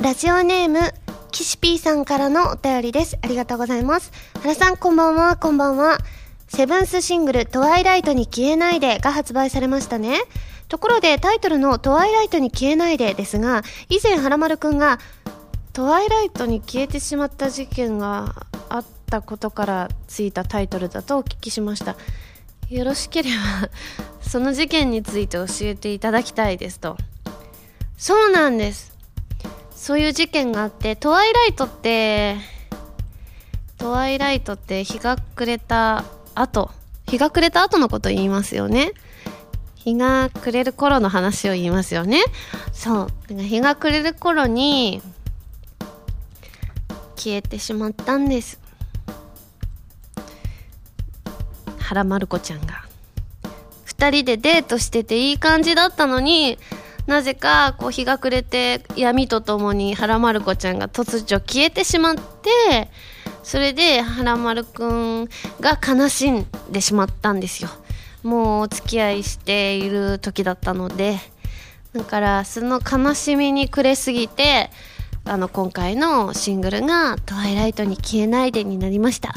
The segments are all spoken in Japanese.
ラジオネーム、キシピーさんからのお便りです。ありがとうございます。原さん、こんばんは、こんばんは。セブンスシングル、トワイライトに消えないでが発売されましたね。ところで、タイトルのトワイライトに消えないでですが、以前、原丸くんが、トワイライトに消えてしまった事件があったことからついたタイトルだとお聞きしました。よろしければ、その事件について教えていただきたいですと。そうなんです。そういう事件があって、トワイライトって、トワイライトって日が暮れた後、日が暮れた後のこと言いますよね。日が暮れる頃の話を言いますよね。そう。日が暮れる頃に、消えてしまったんです。原まる子ちゃんが。二人でデートしてていい感じだったのに、なぜかこう日が暮れて闇とともに原まる子ちゃんが突如消えてしまってそれで原丸くんが悲しんでしまったんですよ。もうお付き合いしている時だったのでだからその悲しみに暮れすぎてあの今回のシングルが「トワイライトに消えないで」になりました。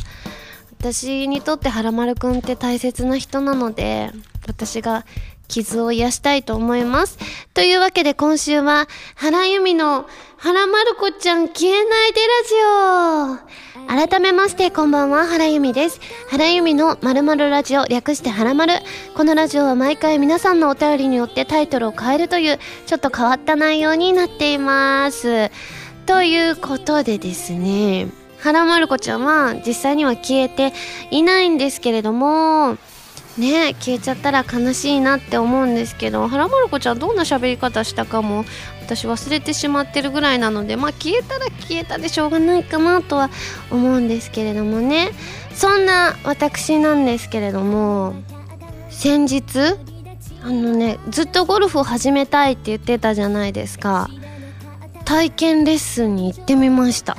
私にとって原丸くんって大切な人なので私が傷を癒したいと思います。というわけで今週は、原由美の原まる子ちゃん消えないでラジオ改めましてこんばんは、原由美です。原由美のまるまるラジオ略して原まる。このラジオは毎回皆さんのお便りによってタイトルを変えるという、ちょっと変わった内容になっています。ということでですね、原まる子ちゃんは実際には消えていないんですけれども、ね消えちゃったら悲しいなって思うんですけど原まる子ちゃんどんな喋り方したかも。私忘れてしまってるぐらいなのでまあ消えたら消えたでしょうがないかなとは思うんですけれどもね。そんな私なんですけれども先日あのねずっとゴルフを始めたいって言ってたじゃないですか。体験レッスンに行ってみました。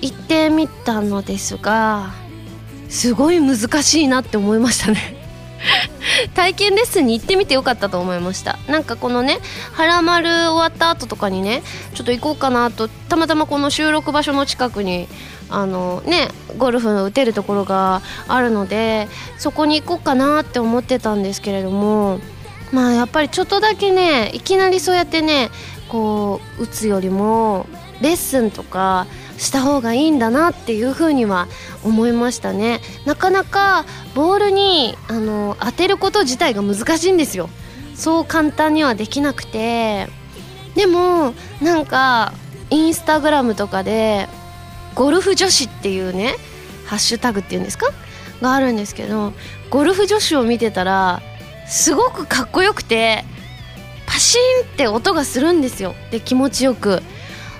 行ってみたのですがすごい難しいなって思いましたね。体験レッスンに行ってみてよかったと思いました。なんかこのね「はらまる」終わった後とかにねちょっと行こうかなとたまたまこの収録場所の近くにあのねゴルフの打てるところがあるのでそこに行こうかなって思ってたんですけれどもまあやっぱりちょっとだけねいきなりそうやってねこう打つよりもレッスンとかした方がいいんだなっていうふうには思いましたね。なかなかボールにあの当てること自体が難しいんですよ。そう簡単にはできなくて。でもなんかインスタグラムとかでゴルフ女子っていうねハッシュタグっていうんですか？があるんですけどゴルフ女子を見てたらすごくかっこよくてパシーンって音がするんですよ。で気持ちよく。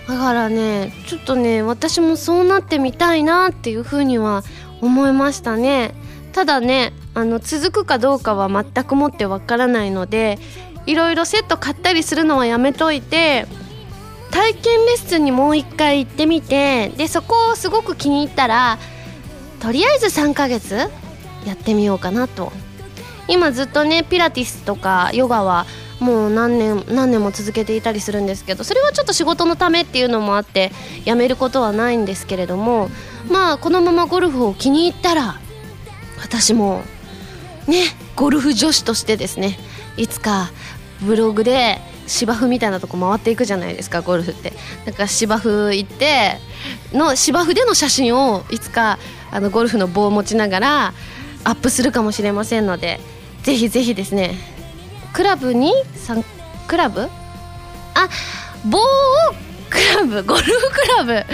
だからねちょっとね私もそうなってみたいなっていうふうには思いましたね。ただねあの続くかどうかは全くもってわからないのでいろいろセット買ったりするのはやめといて体験レッスンにもう一回行ってみてでそこをすごく気に入ったらとりあえず3ヶ月やってみようかなと。今ずっとねピラティスとかヨガはもう何年何年も続けていたりするんですけどそれはちょっと仕事のためっていうのもあってやめることはないんですけれどもまあこのままゴルフを気に入ったら私もねゴルフ女子としてですねいつかブログで芝生みたいなとこ回っていくじゃないですかゴルフって。だから芝生行っての芝生での写真をいつかあのゴルフの棒を持ちながらアップするかもしれませんのでぜひぜひですねクラブにクラブ？あ棒をクラブゴルフクラブ。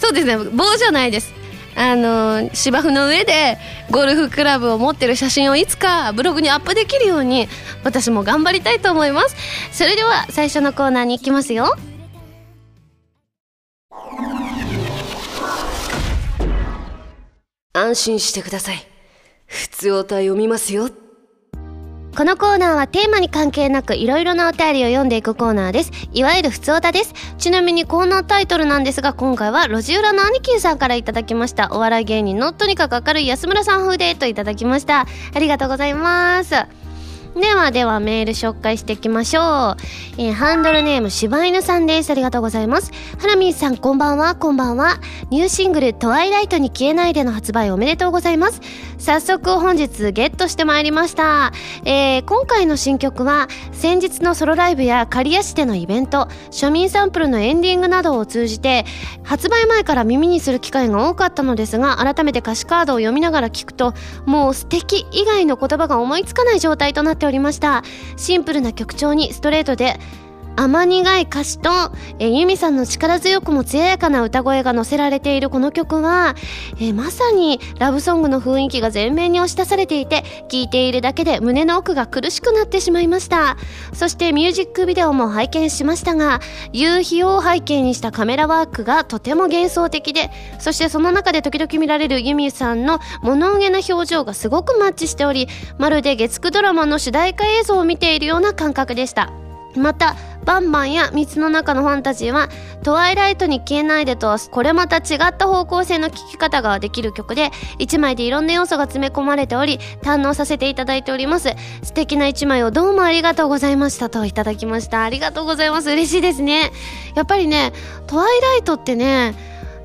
そうですね。棒じゃないです。あの芝生の上でゴルフクラブを持ってる写真をいつかブログにアップできるように私も頑張りたいと思います。それでは最初のコーナーに行きますよ。安心してください。普通歌読みますよこのコーナーはテーマに関係なくいろいろなお便りを読んでいくコーナーです。いわゆる普通歌です。ちなみにコーナータイトルなんですが、今回は路地裏の兄貴さんからいただきました。お笑い芸人のとにかく明るい安村さん風でといただきました。ありがとうございます。ではではメール紹介していきましょう。えー、ハンドルネーム柴犬さんです。ありがとうございます。ハラミーさんこんばんは、こんばんは。ニューシングルトワイライトに消えないでの発売おめでとうございます。早速本日ゲットしてまいりました。えー、今回の新曲は先日のソロライブや刈谷市でのイベント、庶民サンプルのエンディングなどを通じて発売前から耳にする機会が多かったのですが、改めて歌詞カードを読みながら聞くと、もう素敵以外の言葉が思いつかない状態となっておりました。シンプルな曲調にストレートで甘苦い歌詞と、えー、ユミさんの力強くも艶やかな歌声が乗せられているこの曲は、えー、まさにラブソングの雰囲気が前面に押し出されていて、聴いているだけで胸の奥が苦しくなってしまいました。そしてミュージックビデオも拝見しましたが、夕日を背景にしたカメラワークがとても幻想的で、そしてその中で時々見られるユミさんの物憂げな表情がすごくマッチしており、まるで月9ドラマの主題歌映像を見ているような感覚でした。またバンバンや水の中のファンタジーはトワイライトに消えないでとはこれまた違った方向性の聴き方ができる曲で1枚でいろんな要素が詰め込まれており堪能させていただいております。素敵な1枚をどうもありがとうございましたといただきました。ありがとうございます。嬉しいですね。やっぱりねトワイライトってね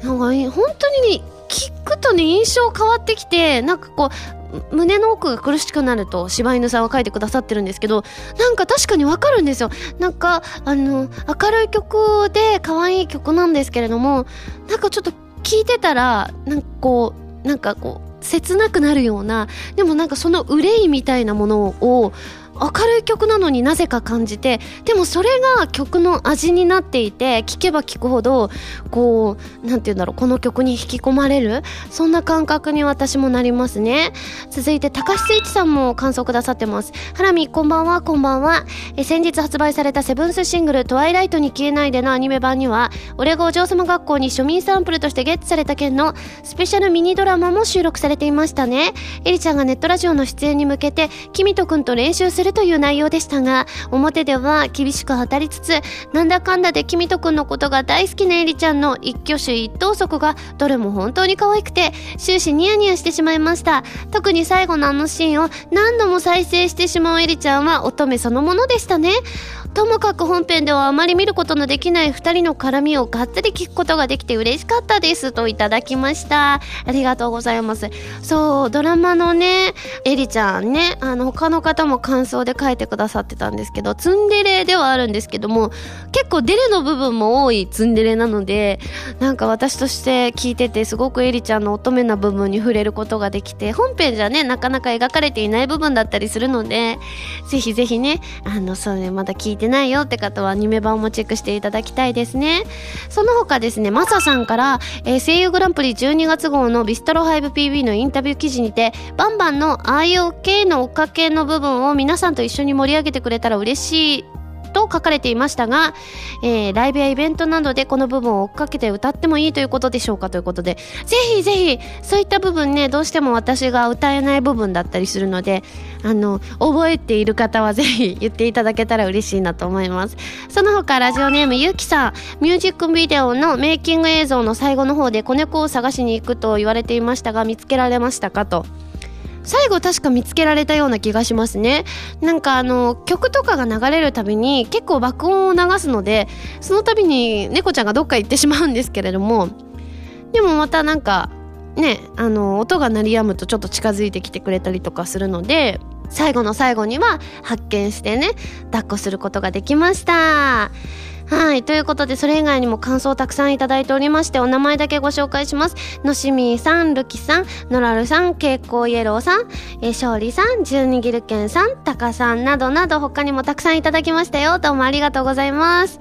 なんか本当に聞くとね印象変わってきてなんかこう胸の奥が苦しくなると柴犬さんは書いてくださってるんですけどなんか確かにわかるんですよ。なんかあの明るい曲で可愛い曲なんですけれどもなんかちょっと聞いてたらなんかこうなんかこう切なくなるようなでもなんかその憂いみたいなものを明るい曲なのになぜか感じてでもそれが曲の味になっていて聴けば聴くほどこうなんて言うんだろうこの曲に引き込まれるそんな感覚に私もなりますね。続いて高橋誠一さんも感想くださってます。ハラミこんばんはこんばんは。え先日発売されたセブンスシングル「トワイライトに消えないで」のアニメ版には俺がお嬢様学校に庶民サンプルとしてゲットされた件のスペシャルミニドラマも収録されていましたね。エリちゃんがネットラジオの出演に向けてキミトくんと練習するるという内容でしたが、表では厳しく当たりつつ、なんだかんだで君とくんのことが大好きなエリちゃんの一挙手一投足がどれも本当に可愛くて、終始ニヤニヤしてしまいました。特に最後のあのシーンを何度も再生してしまうエリちゃんは乙女そのものでしたね。ともかく本編ではあまり見ることのできない2人の絡みをがっつり聞くことができて嬉しかったですといただきましたありがとうございますそうドラマのねエリちゃんねあの他の方も感想で書いてくださってたんですけどツンデレではあるんですけども結構デレの部分も多いツンデレなのでなんか私として聞いててすごくエリちゃんの乙女な部分に触れることができて本編じゃねなかなか描かれていない部分だったりするのでぜひぜひねあのそうねまだ聞いててないよって方はアニメ版もチェックしていただきたいですね。その他ですねマサさんから、えー、声優グランプリ12月号のビストロ 5PB のインタビュー記事にてバンバンの IOK の追っかけの部分を皆さんんと一緒に盛り上げてくれたら嬉しいと書かれていましたが、えー、ライブやイベントなどでこの部分を追っかけて歌ってもいいということでしょうかということで、ぜひぜひ、そういった部分ね、どうしても私が歌えない部分だったりするので、あの、覚えている方はぜひ言っていただけたら嬉しいなと思います。その他、ラジオネームゆうきさん、ミュージックビデオのメイキング映像の最後の方で子猫を探しに行くと言われていましたが、見つけられましたかと。最後確か見つけられたような気がしますね。なんかあの曲とかが流れるたびに結構爆音を流すのでその度に猫ちゃんがどっか行ってしまうんですけれどもでもまたなんかねあの音が鳴りやむとちょっと近づいてきてくれたりとかするので最後の最後には発見してね抱っこすることができました。はい。ということで、それ以外にも感想をたくさんいただいておりまして、お名前だけご紹介します。のしみーさん、るきさん、のらるさん、けいこうイエローさん、えしょうりさん、じゅうにぎるけんさん、たかさんなどなど他にもたくさんいただきましたよ。どうもありがとうございます。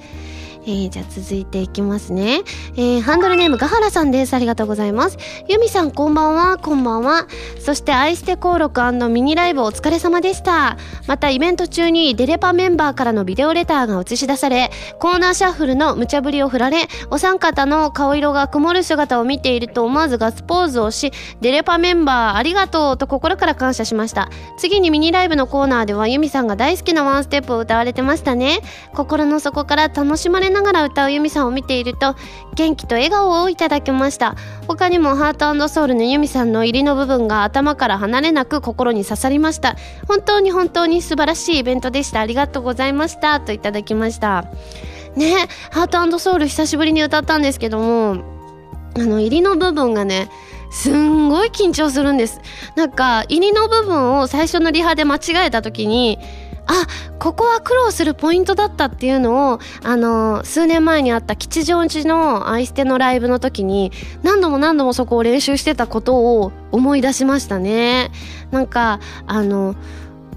えー、じゃあ続いていきますね。えー、ハンドルネームガハラさんです。ありがとうございます。ユミさんこんばんは、こんばんは。そして愛して登録ミニライブお疲れ様でした。またイベント中にデレパメンバーからのビデオレターが映し出され、コーナーシャッフルの無茶ぶりを振られ、お三方の顔色が曇る姿を見ていると思わずガッツポーズをし、デレパメンバーありがとうと心から感謝しました。次にミニライブのコーナーではユミさんが大好きなワンステップを歌われてましたね。心の底から楽しまれなながら歌うユミさんを見ていると元気と笑顔をいただきました。他にもハートソウルのユミさんの入りの部分が頭から離れなく心に刺さりました。本当に本当に素晴らしいイベントでした。ありがとうございました。といただきました。ねハートソウル久しぶりに歌ったんですけどもあの入りの部分がねすんごい緊張するんです。なんか入りの部分を最初のリハで間違えた時にあここは苦労するポイントだったっていうのをあの数年前にあった吉祥寺のアイステのライブの時に何度も何度もそこを練習してたことを思い出しましたね。なんかあの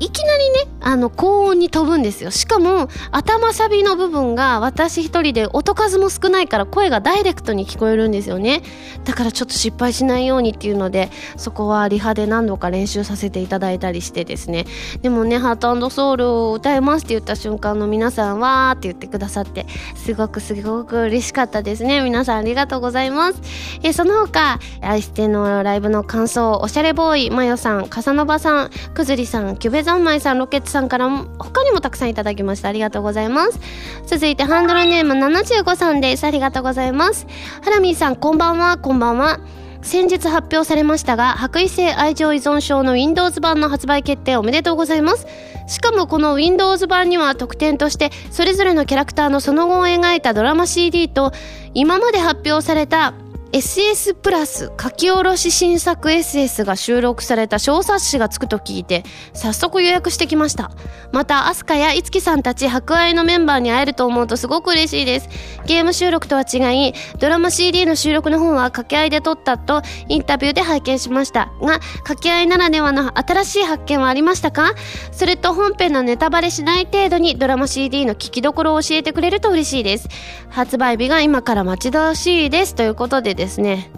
いきなりね、あの、高音に飛ぶんですよ。しかも、頭サビの部分が私一人で音数も少ないから声がダイレクトに聞こえるんですよね。だからちょっと失敗しないようにっていうので、そこはリハで何度か練習させていただいたりしてですね。でもね、ハートソウルを歌いますって言った瞬間の皆さんはって言ってくださって、すごくすごく嬉しかったですね。皆さんありがとうございます。えその他、アイステのライブの感想、おしゃれボーイ、マヨさん、カサノバさん、くずりさん、キュベザ三昧さんロケットさんからも他にもたくさんいただきました。ありがとうございます。続いてハンドルネーム75さんです。ありがとうございます。ハラミーさんこんばんはこんばんは。先日発表されましたが白衣性愛情依存症の Windows 版の発売決定おめでとうございます。しかもこの Windows 版には特典としてそれぞれのキャラクターのその後を描いたドラマ CD と今まで発表された SS プラス書き下ろし新作 SS が収録された小冊子がつくと聞いて早速予約してきました。またアスカやいつきさんたち博愛のメンバーに会えると思うとすごく嬉しいです。ゲーム収録とは違いドラマ CD の収録の方は掛け合いで撮ったとインタビューで拝見しました。が掛け合いならではの新しい発見はありましたか？それと本編のネタバレしない程度にドラマ CD の聞きどころを教えてくれると嬉しいです。発売日が今から待ち遠しいです。ということでですね。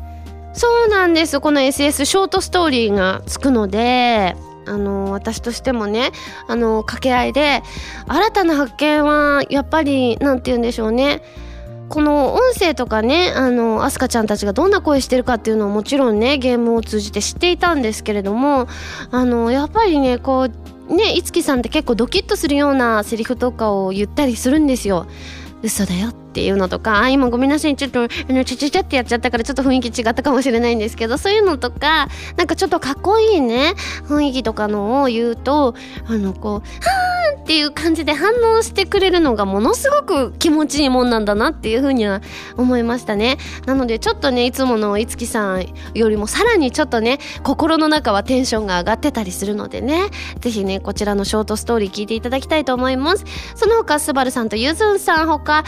そうなんです。この SS ショートストーリーがつくのであの私としてもねあの掛け合いで新たな発見はやっぱり何て言うんでしょうね。この音声とかねあのアスカちゃんたちがどんな声してるかっていうのをもちろんねゲームを通じて知っていたんですけれどもあのやっぱりねこうねいつきさんって結構ドキッとするようなセリフとかを言ったりするんですよ。嘘だよっていうのとか、あ、今ごめんなさい、ちょっと、あの、ちゃちゃちゃってやっちゃったからちょっと雰囲気違ったかもしれないんですけど、そういうのとか、なんかちょっとかっこいいね、雰囲気とかのを言うと、あの、こう、はーんっていう感じで反応してくれるのがものすごく気持ちいいもんなんだなっていうふうには思いましたね。なのでちょっとね、いつものいつきさんよりもさらにちょっとね、心の中はテンションが上がってたりするのでね、ぜひね、こちらのショートストーリー聞いていただきたいと思います。その他、スバルさんとゆずんさんほか、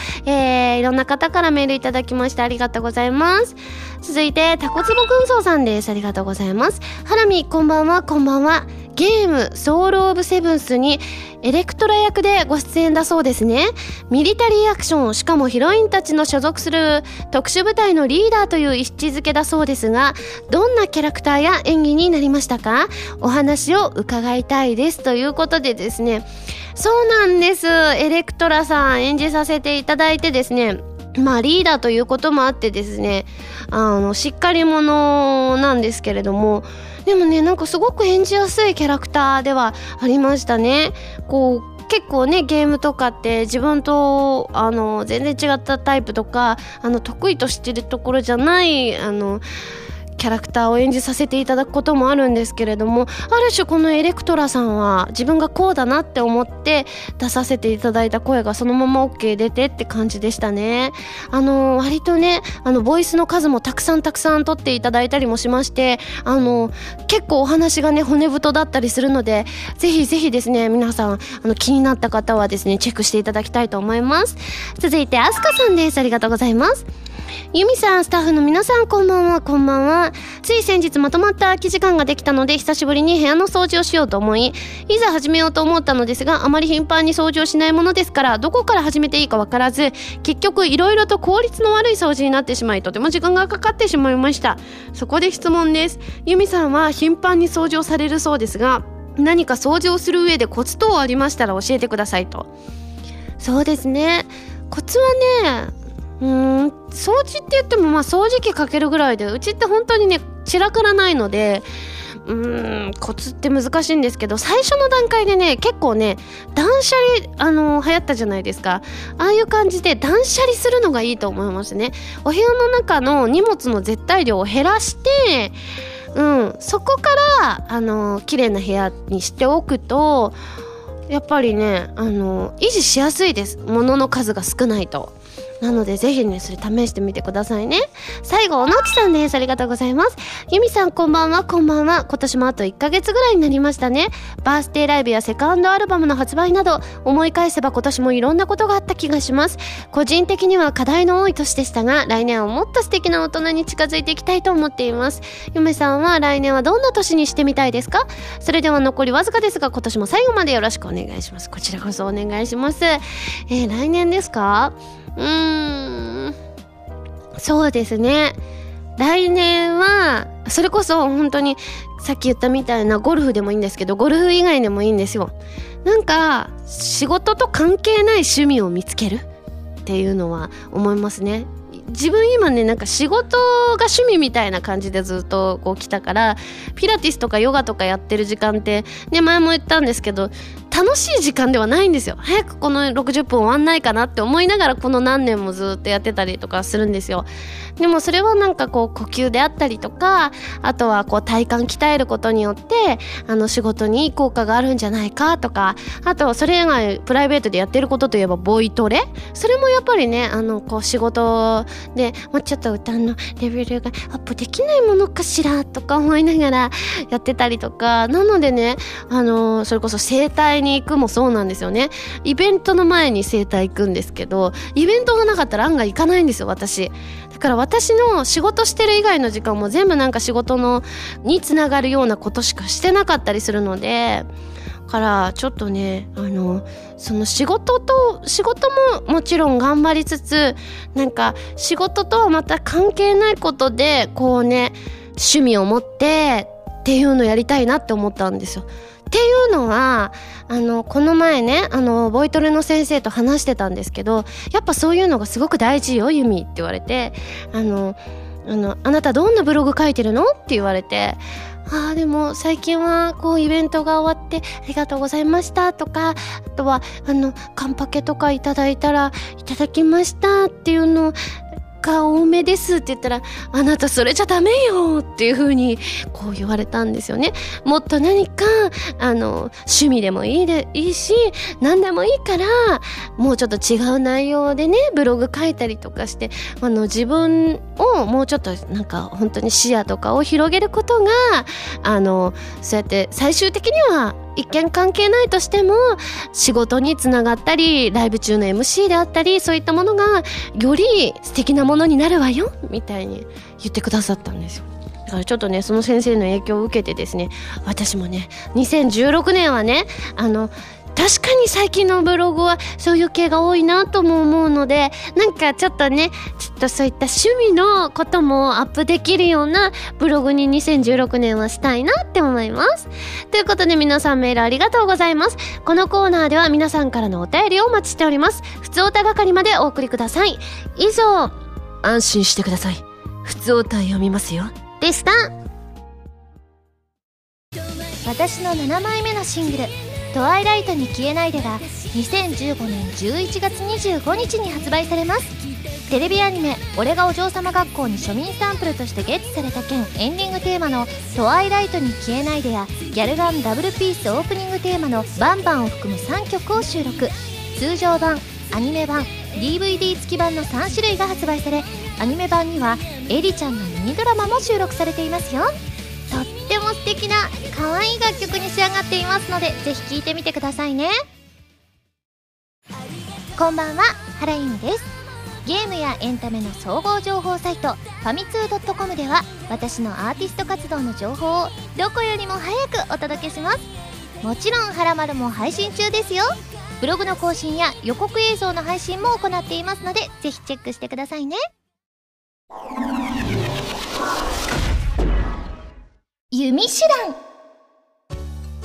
えー、いろんな方からメールいただきましてありがとうございます。続いて、タコツボ軍曹さんです。ありがとうございます。ハラミ、こんばんは、こんばんは。ゲーム、ソウルオブセブンスにエレクトラ役でご出演だそうですね。ミリタリーアクション、しかもヒロインたちの所属する特殊部隊のリーダーという位置づけだそうですが、どんなキャラクターや演技になりましたか？お話を伺いたいです。ということでですね、そうなんです。エレクトラさん演じさせていただいてですね、まあリーダーということもあってですね、あの、しっかり者なんですけれども、でもね、なんかすごく演じやすいキャラクターではありましたね。こう、結構ねゲームとかって自分とあの全然違ったタイプとかあの得意としてるところじゃないあのキャラクターを演じさせていただくこともあるんですけれどもある種このエレクトラさんは自分がこうだなって思って出させていただいた声がそのまま OK 出てって感じでしたね。あの割とねあのボイスの数もたくさんたくさん取っていただいたりもしましてあの結構お話がね骨太だったりするのでぜひぜひですね皆さんあの気になった方はですねチェックしていただきたいと思います。続いてアスカさんです。ありがとうございます。ユミさん、スタッフの皆さん、こんばんは、こんばんは。つい先日まとまった空き時間ができたので、久しぶりに部屋の掃除をしようと思い、いざ始めようと思ったのですが、あまり頻繁に掃除をしないものですから、どこから始めていいかわからず、結局いろいろと効率の悪い掃除になってしまい、とても時間がかかってしまいました。そこで質問です。ユミさんは頻繁に掃除をされるそうですが、何か掃除をする上でコツ等ありましたら教えてくださいと。そうですね。コツはね、うん掃除って言ってもまあ掃除機かけるぐらいでうちって本当にね散らからないのでうーんコツって難しいんですけど最初の段階でね結構ね断捨離あの流行ったじゃないですか。ああいう感じで断捨離するのがいいと思いますね。お部屋の中の荷物の絶対量を減らしてうんそこからあの綺麗な部屋にしておくとやっぱりねあの維持しやすいです。物の数が少ないと。なのでぜひねそれ試してみてくださいね。最後おのちさんです。ありがとうございます。ゆみさんこんばんは。こんばんは。今年もあと1ヶ月ぐらいになりましたね。バースデーライブやセカンドアルバムの発売など思い返せば今年もいろんなことがあった気がします。個人的には課題の多い年でしたが来年はもっと素敵な大人に近づいていきたいと思っています。ゆめさんは来年はどんな年にしてみたいですか？それでは残りわずかですが今年も最後までよろしくお願いします。こちらこそお願いします。えー、来年ですか？うーん。そうですね。来年はそれこそ本当にさっき言ったみたいなゴルフでもいいんですけどゴルフ以外でもいいんですよ。なんか仕事と関係ない趣味を見つけるっていうのは思いますね。自分今ねなんか仕事が趣味みたいな感じでずっとこう来たからピラティスとかヨガとかやってる時間ってね前も言ったんですけど楽しい時間ではないんですよ。早くこの60分終わんないかなって思いながらこの何年もずっとやってたりとかするんですよ。でもそれはなんかこう呼吸であったりとかあとはこう体幹鍛えることによってあの仕事に効果があるんじゃないかとかあとそれ以外プライベートでやってることといえばボイトレ。それもやっぱりねあのこう仕事でもうちょっと歌のレベルがアップできないものかしらとか思いながらやってたりとか。なのでねあのそれこそ整体に行くもそうなんですよねイベントの前に整体行くんですけどイベントがなかったら案外行かないんですよ私だから私の仕事してる以外の時間も全部なんか仕事のにつながるようなことしかしてなかったりするのでからちょっとねあのその仕事と仕事ももちろん頑張りつつなんか仕事とはまた関係ないことでこうね趣味を持ってっていうのやりたいなって思ったんですよ。っていうのはあのこの前ねあのボイトレの先生と話してたんですけどやっぱそういうのがすごく大事よユミって言われてあのあのあなたどんなブログ書いてるのって言われてああでも最近はこうイベントが終わってありがとうございましたとかあとはあのカンパケとかいただいたらいただきましたっていうのをが多めですって言ったらあなたそれじゃダメよっていう風にこう言われたんですよね。もっと何かあの趣味でもいいでいいし何でもいいからもうちょっと違う内容でねブログ書いたりとかしてあの自分をもうちょっとなんか本当に視野とかを広げることがあのそうやって最終的には一見関係ないとしても仕事につながったりライブ中の MC であったりそういったものがより素敵なものになるわよみたいに言ってくださったんですよ。だからちょっとねその先生の影響を受けてですね私もね2016年はねあの確かに最近のブログはそういう系が多いなとも思うのでなんかちょっとねちょっとそういった趣味のこともアップできるようなブログに2016年はしたいなって思います。ということで皆さんメールありがとうございます。このコーナーでは皆さんからのお便りをお待ちしております。普通おた係までお送りください。以上。安心してください。普通歌読みますよ。でした。私の7枚目のシングル「トワイライトに消えないで」が2015年11月25日に発売されます。テレビアニメ「俺がお嬢様学校」に庶民サンプルとしてゲットされた件エンディングテーマの「トワイライトに消えないで」やギャルガンダブルピースオープニングテーマの「バンバン」を含む3曲を収録。通常版アニメ版 DVD 付き版の3種類が発売されアニメ版にはエリちゃんのミニドラマも収録されていますよ。っても素敵な可愛い楽曲に仕上がっていますのでぜひ聴いてみてくださいね。こんばんは原由美です。ゲームやエンタメの総合情報サイトファミツー .com では私のアーティスト活動の情報をどこよりも早くお届けします。もちろん「はらまる」も配信中ですよ。ブログの更新や予告映像の配信も行っていますのでぜひチェックしてくださいね。弓手段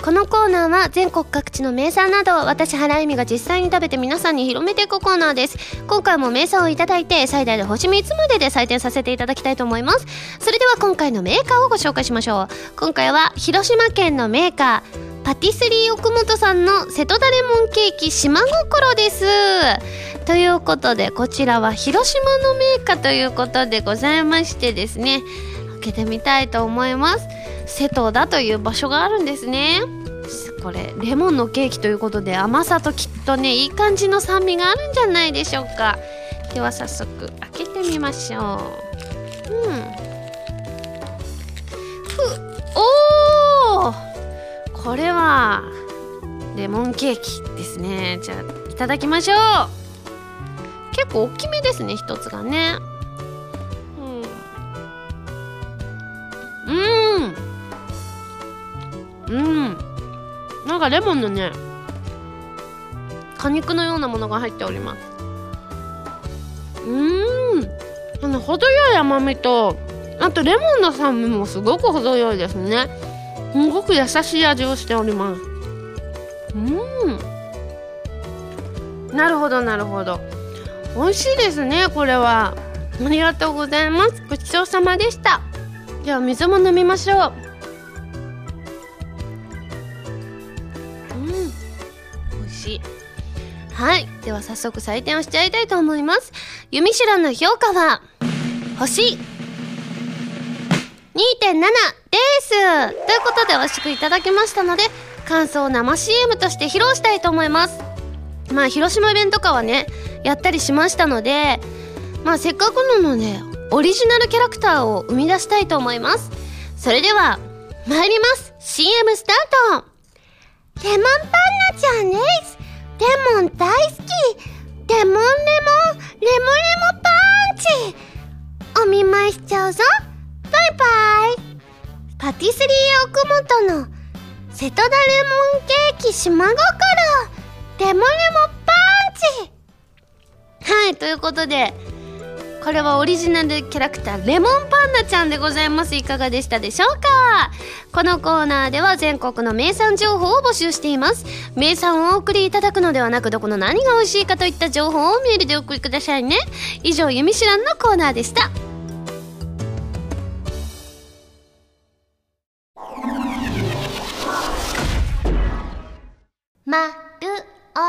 このコーナーは全国各地の名産などを私原由実が実際に食べて皆さんに広めていくコーナーです。今回も名産をいただいて最大で星3つまでで採点させていただきたいと思います。それでは今回のメーカーをご紹介しましょう。今回は広島県のメーカーパティスリー奥本さんの瀬戸田レモンケーキ島心です。ということでこちらは広島のメーカーということでございましてですね開けてみたいと思います。瀬戸田という場所があるんですね。これレモンのケーキということで甘さときっとねいい感じの酸味があるんじゃないでしょうか。では早速開けてみましょう。うん。おおこれはレモンケーキですね。じゃあいただきましょう。結構大きめですね一つがね。うん。うん。うん。なんかレモンのね果肉のようなものが入っております。うん。あの程よい甘みとあとレモンの酸味もすごく程よいですね。すごく優しい味をしております。うん。なるほどなるほど。美味しいですねこれは。ありがとうございます。ごちそうさまでした。では水も飲みましょう。はい。では早速採点をしちゃいたいと思います。ユミシュラの評価は星2.7です。ということで美味しくいただきましたので感想を生 CM として披露したいと思います。まあ広島弁とかはねやったりしましたのでまあせっかくなのでオリジナルキャラクターを生み出したいと思います。それでは参ります。CM スタート。レモンパンナちゃんです。レモン大好きレモンレモンレモンレモンパンチ。お見舞いしちゃうぞ。バイバイ。パティスリー奥本の瀬戸田レモンケーキ島心レモンレモンパンチ。はいということでこれはオリジナルキャラクターレモンパンダちゃんでございます。いかがでしたでしょうか。このコーナーでは全国の名産情報を募集しています。名産をお送りいただくのではなくどこの何が美味しいかといった情報をメールでお送りくださいね。以上「ゆみしらん」のコーナーでした。まるお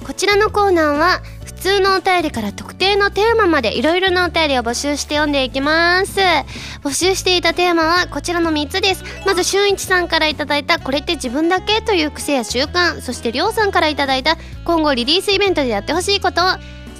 た。こちらのコーナーは普通のお便りから特定のテーマまでいろいろなお便りを募集して読んでいきます。募集していたテーマはこちらの3つです。まず俊一さんからいただいたこれって自分だけという癖や習慣。そしてりょうさんからいただいた今後リリースイベントでやってほしいこと。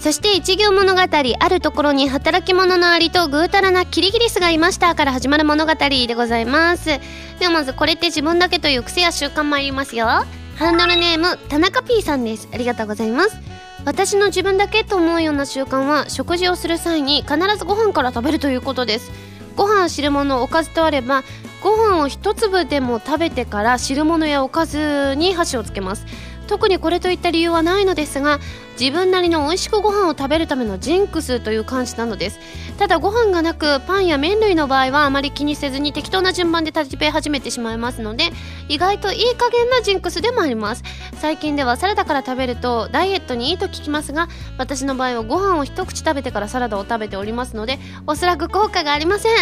そして一行物語あるところに働き者のアリとぐうたらなキリギリスがいましたから始まる物語でございます。ではまずこれって自分だけという癖や習慣参りますよ。ハンドルネーム田中 P さんです。ありがとうございます。私の自分だけと思うような習慣は食事をする際に必ずご飯から食べるということです。ご飯汁物おかずとあればご飯を一粒でも食べてから汁物やおかずに箸をつけます。特にこれといった理由はないのですが自分なりの美味しくご飯を食べるためのジンクスという感じなのです。ただご飯がなくパンや麺類の場合はあまり気にせずに適当な順番で食べ始めてしまいますので意外といい加減なジンクスでもあります。最近ではサラダから食べるとダイエットにいいと聞きますが私の場合はご飯を一口食べてからサラダを食べておりますのでおそらく効果がありません。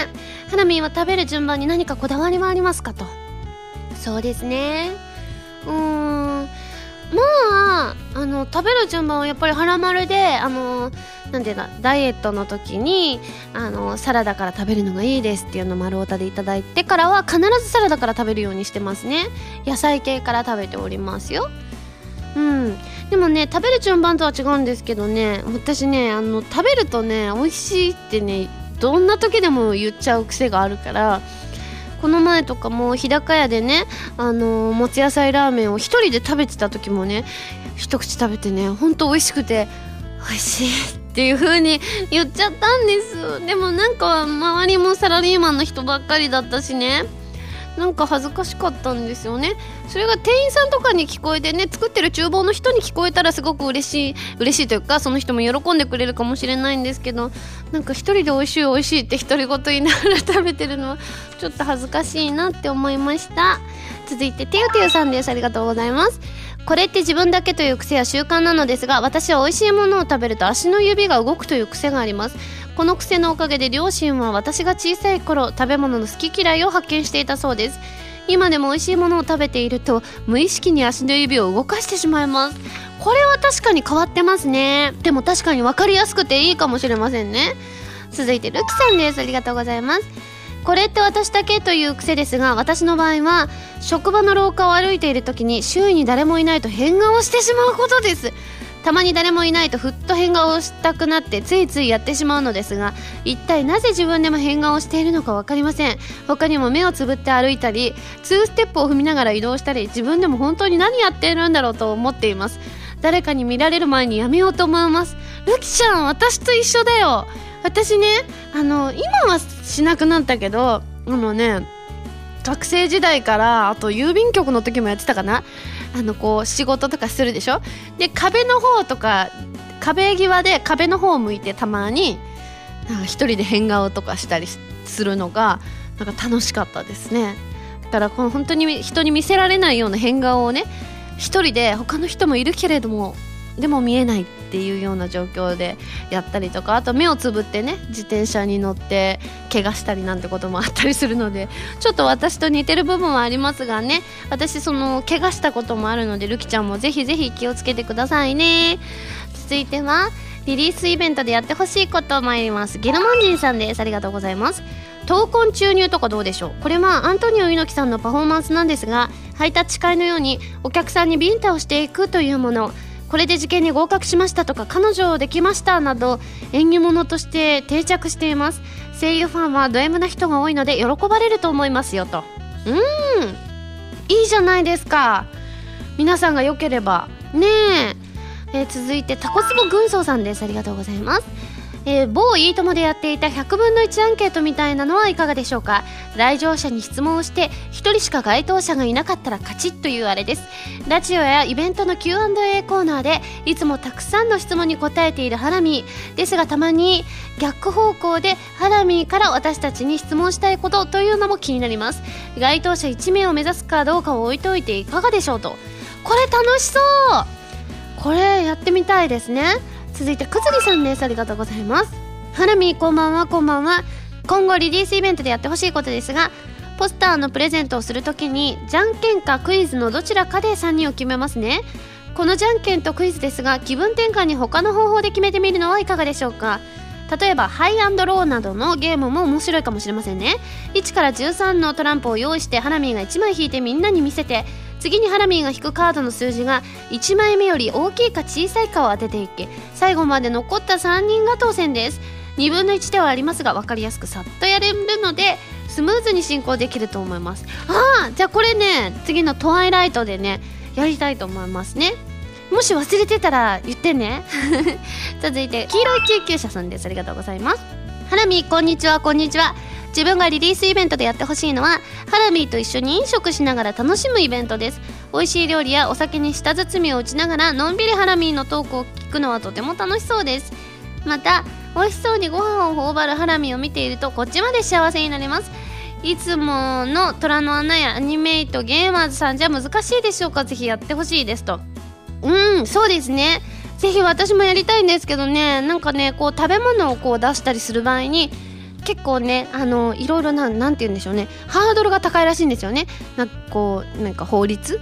ハラミンは食べる順番に何かこだわりはありますかと。そうですね。うーん。まああの食べる順番はやっぱり腹丸であのなんていうかダイエットの時にあのサラダから食べるのがいいですっていうのを丸太でいただいてからは必ずサラダから食べるようにしてますね。野菜系から食べておりますよ。うん。でもね食べる順番とは違うんですけどね私ねあの食べるとね美味しいってねどんな時でも言っちゃう癖があるからこの前とかも日高屋でねあのもつ野菜ラーメンを1人で食べてた時もね一口食べてねほんと美味しくて美味しいっていう風に 言っちゃったんです。でもなんか周りもサラリーマンの人ばっかりだったしね。なんか恥ずかしかったんですよね。それが店員さんとかに聞こえてね作ってる厨房の人に聞こえたらすごく嬉しい嬉しいというかその人も喜んでくれるかもしれないんですけどなんか一人で美味しい美味しいって独り言言いながら食べてるのはちょっと恥ずかしいなって思いました。続いててゆてゆさんです。ありがとうございます。これって自分だけという癖や習慣なのですが私は美味しいものを食べると足の指が動くという癖があります。この癖のおかげで両親は私が小さい頃食べ物の好き嫌いを発見していたそうです。今でも美味しいものを食べていると無意識に足の指を動かしてしまいます。これは確かに変わってますね。でも確かに分かりやすくていいかもしれませんね。続いてルキさんです。ありがとうございます。これって私だけという癖ですが私の場合は職場の廊下を歩いている時に周囲に誰もいないと変顔してしまうことです。たまに誰もいないとふっと変顔をしたくなってついついやってしまうのですが一体なぜ自分でも変顔をしているのか分かりません。他にも目をつぶって歩いたり2ステップを踏みながら移動したり自分でも本当に何やっているんだろうと思っています。誰かに見られる前にやめようと思います。ルキちゃん私と一緒だよ。私ねあの今はしなくなったけどあのね学生時代からあと郵便局の時もやってたかな。あのこう仕事とかするでしょ？で壁の方とか壁際で壁の方を向いてたまになん一人で変顔とかしたりするのがなんか楽しかったですね。だからこの本当に人に見せられないような変顔をね一人で他の人もいるけれどもでも見えないっていうような状況でやったりとかあと目をつぶってね自転車に乗って怪我したりなんてこともあったりするのでちょっと私と似てる部分はありますがね私その怪我したこともあるのでルキちゃんもぜひぜひ気をつけてくださいね。続いてはリリースイベントでやってほしいこと参ります。ゲルマン人さんです。ありがとうございます。闘魂注入とかどうでしょう？これはアントニオ猪木さんのパフォーマンスなんですがハイタッチ会のようにお客さんにビンタをしていくというもの。これで受験に合格しましたとか彼女できましたなど縁起物として定着しています。声優ファンはド M な人が多いので喜ばれると思いますよと。うん。いいじゃないですか。皆さんが良ければ。ねえ。えー、続いてタコスボ軍曹さんです。ありがとうございます。えー、某いいともでやっていた100分の1アンケートみたいなのはいかがでしょうか？来場者に質問をして1人しか該当者がいなかったら勝ちというあれです。ラジオやイベントの Q&A コーナーでいつもたくさんの質問に答えているハラミー。ですがたまに逆方向でハラミーから私たちに質問したいことというのも気になります。該当者1名を目指すかどうかを置いといていかがでしょうと。これ楽しそう！これやってみたいですね。続いてくずりさんです。ありがとうございます。ハラミこんばんはこんばんは。今後リリースイベントでやってほしいことですがポスターのプレゼントをするときにじゃんけんかクイズのどちらかで3人を決めますね。このじゃんけんとクイズですが気分転換に他の方法で決めてみるのはいかがでしょうか。例えばハイアンドローなどのゲームも面白いかもしれませんね。1から13のトランプを用意してハラミーが1枚引いてみんなに見せて次にハラミーが引くカードの数字が1枚目より大きいか小さいかを当てていき最後まで残った3人が当選です。2分の1ではありますが分かりやすくさっとやれるのでスムーズに進行できると思います。ああじゃあこれね次のトワイライトでねやりたいと思いますね。もし忘れてたら言ってね。続いて黄色い救急車さんです。ありがとうございます。ハラミーこんにちはこんにちは。自分がリリースイベントでやってほしいのはハラミーと一緒に飲食しながら楽しむイベントです。美味しい料理やお酒に舌包みを打ちながらのんびりハラミーのトークを聞くのはとても楽しそうです。また美味しそうにご飯を頬張るハラミーを見ているとこっちまで幸せになります。いつもの虎の穴やアニメイトゲーマーズさんじゃ難しいでしょうか？ぜひやってほしいですと。うんそうですね。ぜひ私もやりたいんですけどね。なんかねこう食べ物をこう出したりする場合に結構ねあのいろいろななんて言うんでしょうね。ハードルが高いらしいんですよね。なんかこうなんか法律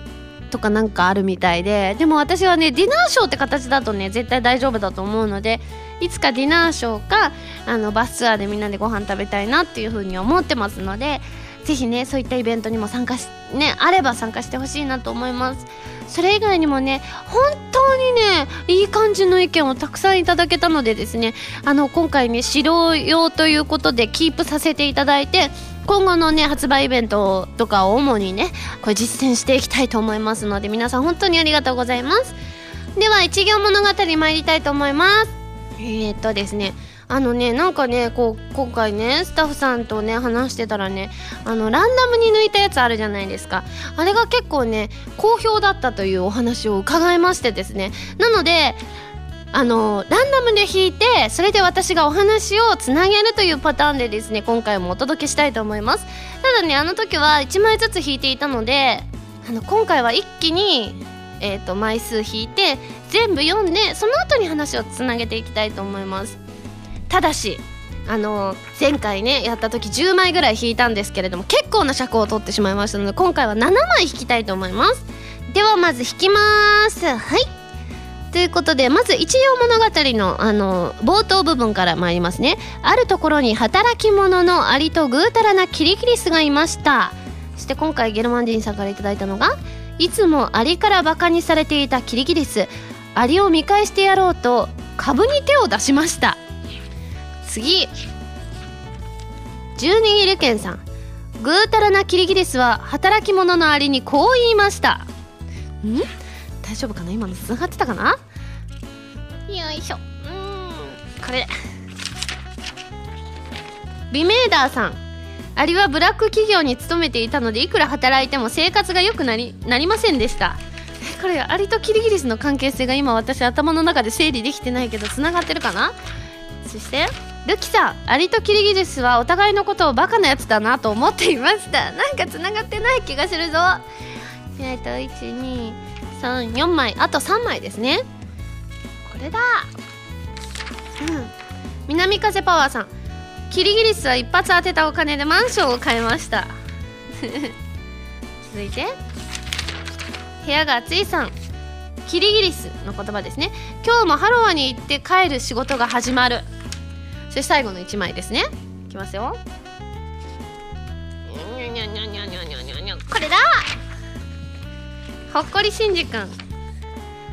とかなんかあるみたいで。でも私はねディナーショーって形だとね絶対大丈夫だと思うのでいつかディナーショーかあのバスツアーでみんなでご飯食べたいなっていうふうに思ってますのでぜひねそういったイベントにも参加しねあれば参加してほしいなと思います。それ以外にもね本当にねいい感じの意見をたくさんいただけたのでですねあの今回ね指導用ということでキープさせていただいて今後のね発売イベントとかを主にねこれ実践していきたいと思いますので皆さん本当にありがとうございます。では一行物語参りたいと思います。えー、っとですねあのねなんかねこう今回ねスタッフさんとね話してたらねあのランダムに抜いたやつあるじゃないですか。あれが結構ね好評だったというお話を伺いましてですね。なのであのランダムで弾いてそれで私がお話をつなげるというパターンでですね今回もお届けしたいと思います。ただねあの時は1枚ずつ弾いていたのであの今回は一気に、えーと、枚数弾いて全部読んでその後に話をつなげていきたいと思います。ただしあの前回ねやった時10枚ぐらい弾いたんですけれども結構な尺を取ってしまいましたので今回は7枚弾きたいと思います。ではまず弾きます。はい。ということでまず一葉物語のあの冒頭部分から参りますね。あるところに働き者のアリとぐうたらなキリギリスがいました。そして今回ゲルマン人さんから頂いたのがいつもアリからバカにされていたキリギリス。アリを見返してやろうと株に手を出しました。次。十二ギルケンさん。ぐうたらなキリギリスは働き者のアリにこう言いました。ん？大丈夫かな？今のつながってたかな？よいしょ。うん。これ。リメーダーさん。アリはブラック企業に勤めていたのでいくら働いても生活が良くなりなりませんでした。これアリとキリギリスの関係性が今私頭の中で整理できてないけどつながってるかな？そしてルキさんアリとキリギリスはお互いのことをバカなやつだなと思っていました。なんかつながってない気がするぞ。えっと12 34枚あと3枚ですね。これだ。うん。南風パワーさん。キリギリスは一発当てたお金でマンションを買いました。続いて。部屋が暑いさん。キリギリスの言葉ですね。今日もハロワに行って帰る仕事が始まる。して最後の1枚ですね。いきますよ。これだ。ほっこりしんじくん。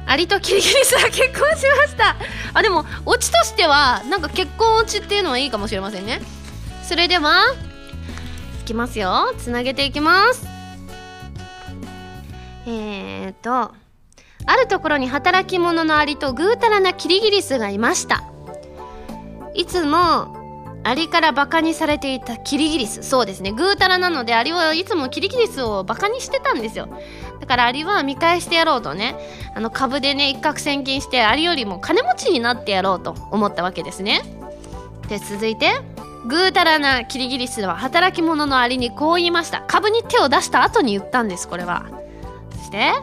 アリとキリギリスは結婚しました。あでもオチとしてはなんか結婚オチっていうのはいいかもしれませんね。それではいきますよ。つなげていきます。えーとあるところに働き者のアリとぐうたらなキリギリスがいました。いつもアリからバカにされていたキリギリス。そうですね。ぐうたらなのでアリはいつもキリギリスをバカにしてたんですよ。だからアリは見返してやろうとね。あの株でね一攫千金してアリよりも金持ちになってやろうと思ったわけですね。で続いてぐうたらなキリギリスは働き者のアリにこう言いました。株に手を出した後に言ったんですこれは。そして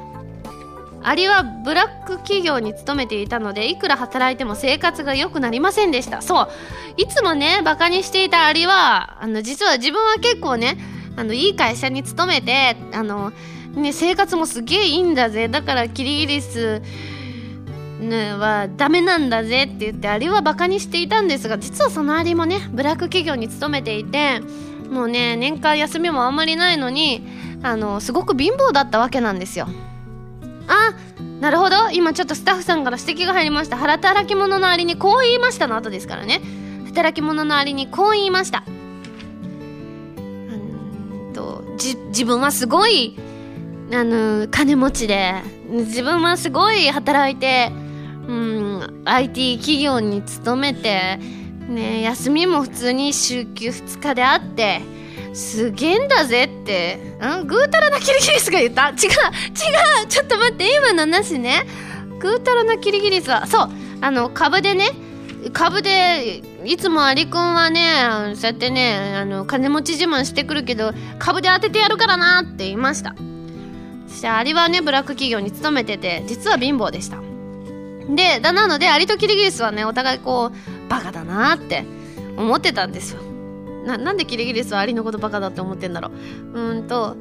アリはブラック企業に勤めていたのでいくら働いても生活が良くなりませんでした。そう。いつもねバカにしていたアリはあの実は自分は結構ねあのいい会社に勤めてあの、ね、生活もすげえいいんだぜ。だからキリギリス、はダメなんだぜって言ってアリはバカにしていたんですが実はそのアリもねブラック企業に勤めていてもうね年間休みもあんまりないのにあのすごく貧乏だったわけなんですよ。あなるほど。今ちょっとスタッフさんから指摘が入りました。働き者のアリにこう言いましたの後ですからね。働き者のアリにこう言いました。うんと自分はすごいあの金持ちで自分はすごい働いてうん IT 企業に勤めてね休みも普通に週休2日であってすげえんだぜって。ん？ぐうたらなキリギリスが言った？違う。違う。ちょっと待って今の話ね。ぐうたらなキリギリスはそう。あの株でね。株でいつもアリくんはねそうやってねあの金持ち自慢してくるけど株で当ててやるからなって言いました。そしてアリはねブラック企業に勤めてて実は貧乏でした。でだなのでアリとキリギリスはねお互いこうバカだなって思ってたんですよ。ななんでキリギリスはアリのことバカだって思ってんだろう。うんと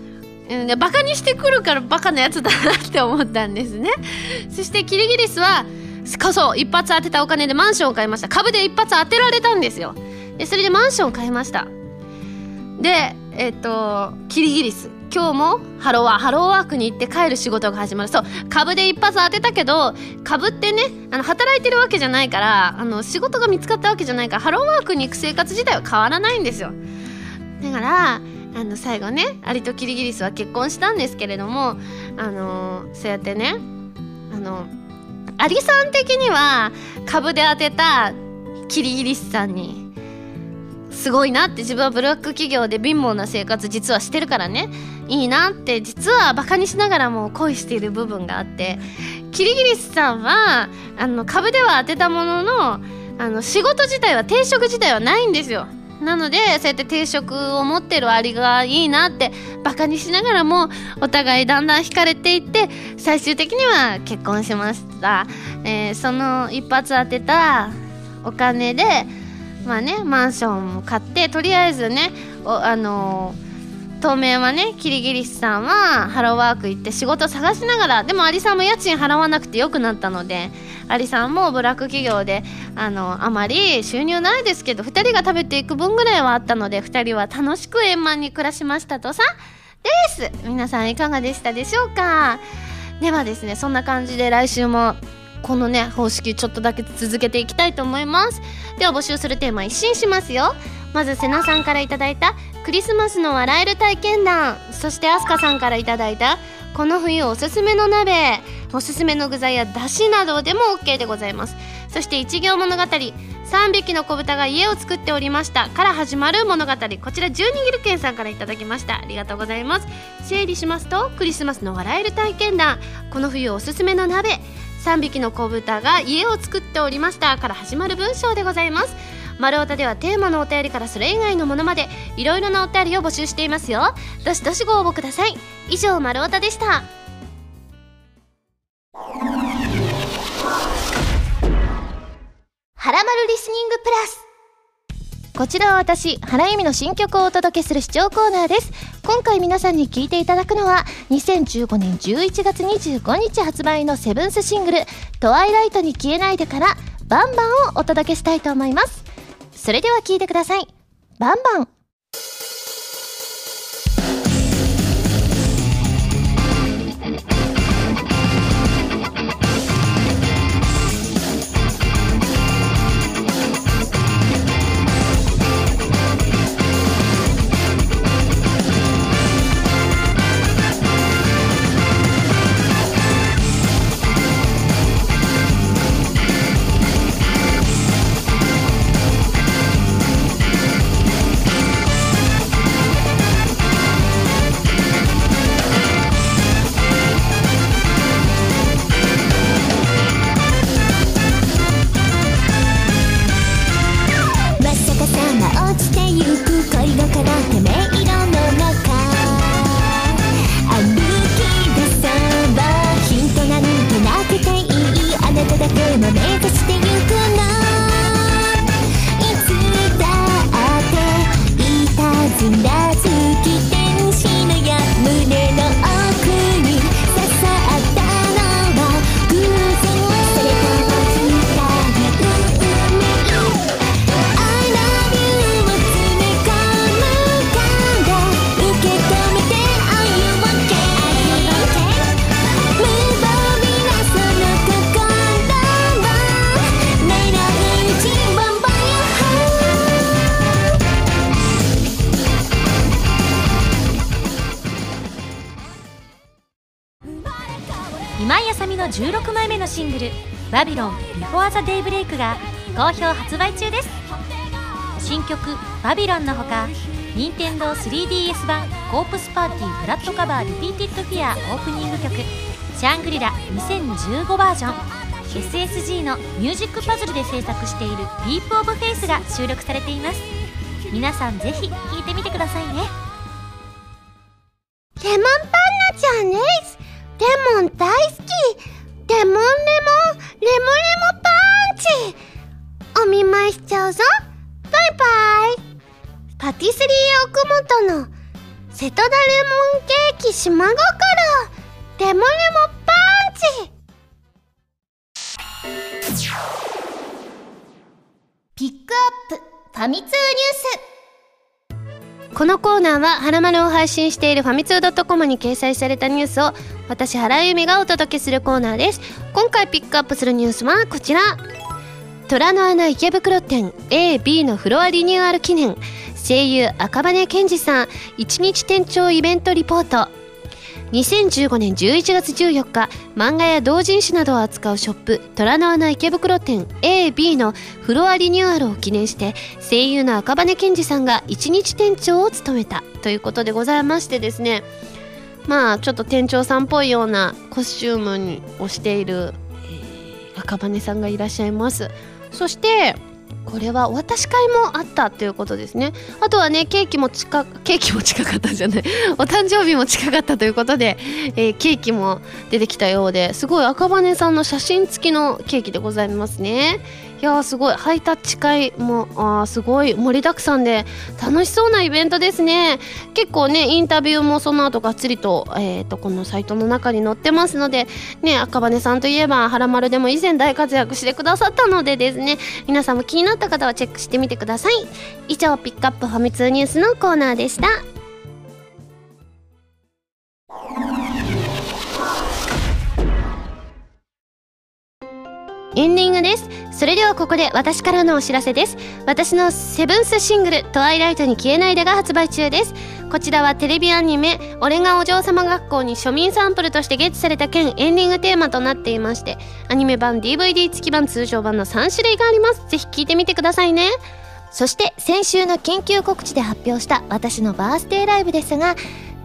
うんバカにしてくるからバカなやつだなって思ったんですね。そしてキリギリスはそう一発当てたお金でマンションを買いました。株で一発当てられたんですよ。でそれでマンションを買いました。でえっ、とキリギリス今日もハローワーハローワークに行って帰る仕事が始まる。そう株で一発当てたけど株ってねあの働いてるわけじゃないからあの仕事が見つかったわけじゃないからハローワークに行く生活自体は変わらないんですよ。だからあの最後ねアリとキリギリスは結婚したんですけれどもあのそうやってねあのアリさん的には株で当てたキリギリスさんにすごいなって自分はブラック企業で貧乏な生活実はしてるからね。いいなって実はバカにしながらも恋している部分があってキリギリスさんはあの株では当てたもののあの仕事自体は定職自体はないんですよ。なのでそうやって定職を持ってるありがいいなってバカにしながらもお互いだんだん惹かれていって最終的には結婚しました、えー、その一発当てたお金でまあねマンションも買ってとりあえずねあのー当面はねキリギリスさんはハローワーク行って仕事探しながらでもアリさんも家賃払わなくてよくなったのでアリさんもブラック企業であのあまり収入ないですけど2人が食べていく分ぐらいはあったので2人は楽しく円満に暮らしましたとさ。です。皆さんいかがでしたでしょうか？ではですねそんな感じで来週もこのね方式ちょっとだけ続けていきたいと思います。では募集するテーマ一新しますよ。まず瀬名さんから頂いたクリスマスの笑える体験談。そしてアスカさんから頂いたこの冬おすすめの鍋。おすすめの具材やだしなどでも OK でございます。そして一行物語3匹の子豚が家を作っておりました。から始まる物語。こちら十二ギルケンさんから頂きました。ありがとうございます。整理しますとクリスマスの笑える体験談。この冬おすすめの鍋。3匹の子豚が家を作っておりました。から始まる文章でございます。丸太ではテーマのお便りからそれ以外のものまでいろいろなお便りを募集していますよどしどしご応募ください以上丸太でしたはらまるリスニングプラスこちらは私、原由美の新曲をお届けする視聴コーナーです。今回皆さんに聴いていただくのは、2015年11月25日発売のセブンスシングル、トワイライトに消えないでから、バンバンをお届けしたいと思います。それでは聞いてください。バンバン。前のシングルバビロン Before the Daybreak が好評発売中です。新曲バビロンのほか任天堂 3DS 版コープスパーティー Blood Covered Repeated Fear オープニング曲シャングリラ2015バージョン SSG のミュージックパズルで制作している「ディープオブフェイスが収録されています。皆さんぜひ聴いてみてくださいね。レモンパンナちゃんです。レモン大好きレモンレモンレモレモパンチ。お見舞いしちゃうぞ。バイバイ。パティスリー奥本の瀬戸田レモンケーキ島心レモレモパンチ。ピックアップ。ファミ通ニュース。このコーナーは「はらまる」を配信しているファミツー .com に掲載されたニュースを私原由美がお届けするコーナーです。今回ピックアップするニュースはこちら。虎の穴池袋店 AB のフロアリニューアル記念。声優赤羽健二さん一日店長イベントリポート。2015年11月14日漫画や同人誌などを扱うショップ虎の穴池袋店 AB のフロアリニューアルを記念して声優の赤羽健二さんが一日店長を務めたということでございましてですね。まあちょっと店長さんっぽいようなコスチュームをしている、赤羽さんがいらっしゃいます。そしてこれはお渡し会もあったということですね。あとはねケーキも近ケーキも近かったじゃない。お誕生日も近かったということで、えー、ケーキも出てきたようですごい赤羽さんの写真付きのケーキでございますね。いやすごい。ハイタッチ会もあすごい盛りだくさんで楽しそうなイベントですね。結構ねインタビューもその後がっつりと,、えーと、このサイトの中に載ってますのでね赤羽さんといえば「はらまる」でも以前大活躍してくださったのでですね。皆さんも気になった方はチェックしてみてください。以上ピックアップファミ通ニュースのコーナーでした。エンディングです。それではここで私からのお知らせです。私のセブンスシングル「トワイライトに消えないで」が発売中です。こちらはテレビアニメ「俺がお嬢様学校」に庶民サンプルとしてゲットされた件エンディングテーマとなっていましてアニメ版 DVD 付き版通常版の3種類があります。ぜひ聴いてみてくださいね。そして先週の緊急告知で発表した私のバースデーライブですが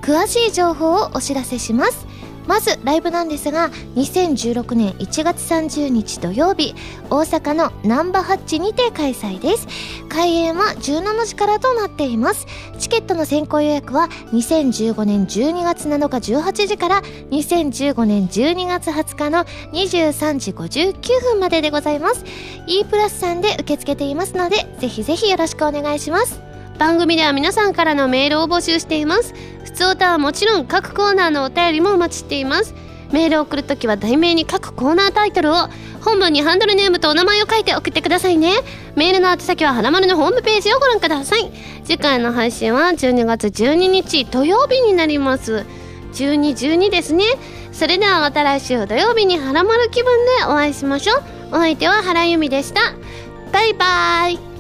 詳しい情報をお知らせします。まずライブなんですが2016年1月30日土曜日大阪のナンバハッチにて開催です。開演は17時からとなっています。チケットの先行予約は2015年12月7日18時から2015年12月20日の23時59分まででございます。E プラスさんで受け付けていますのでぜひぜひよろしくお願いします。番組では皆さんからのメールを募集しています。普通歌はもちろん各コーナーのお便りもお待ちしています。メールを送るときは題名に各コーナータイトルを本文にハンドルネームとお名前を書いて送ってくださいね。メールの宛先は花丸のホームページをご覧ください。次回の配信は12月12日土曜日になります。1212ですね。それではまた来週土曜日に花丸気分でお会いしましょう。お相手は原由美でした。バイバイ。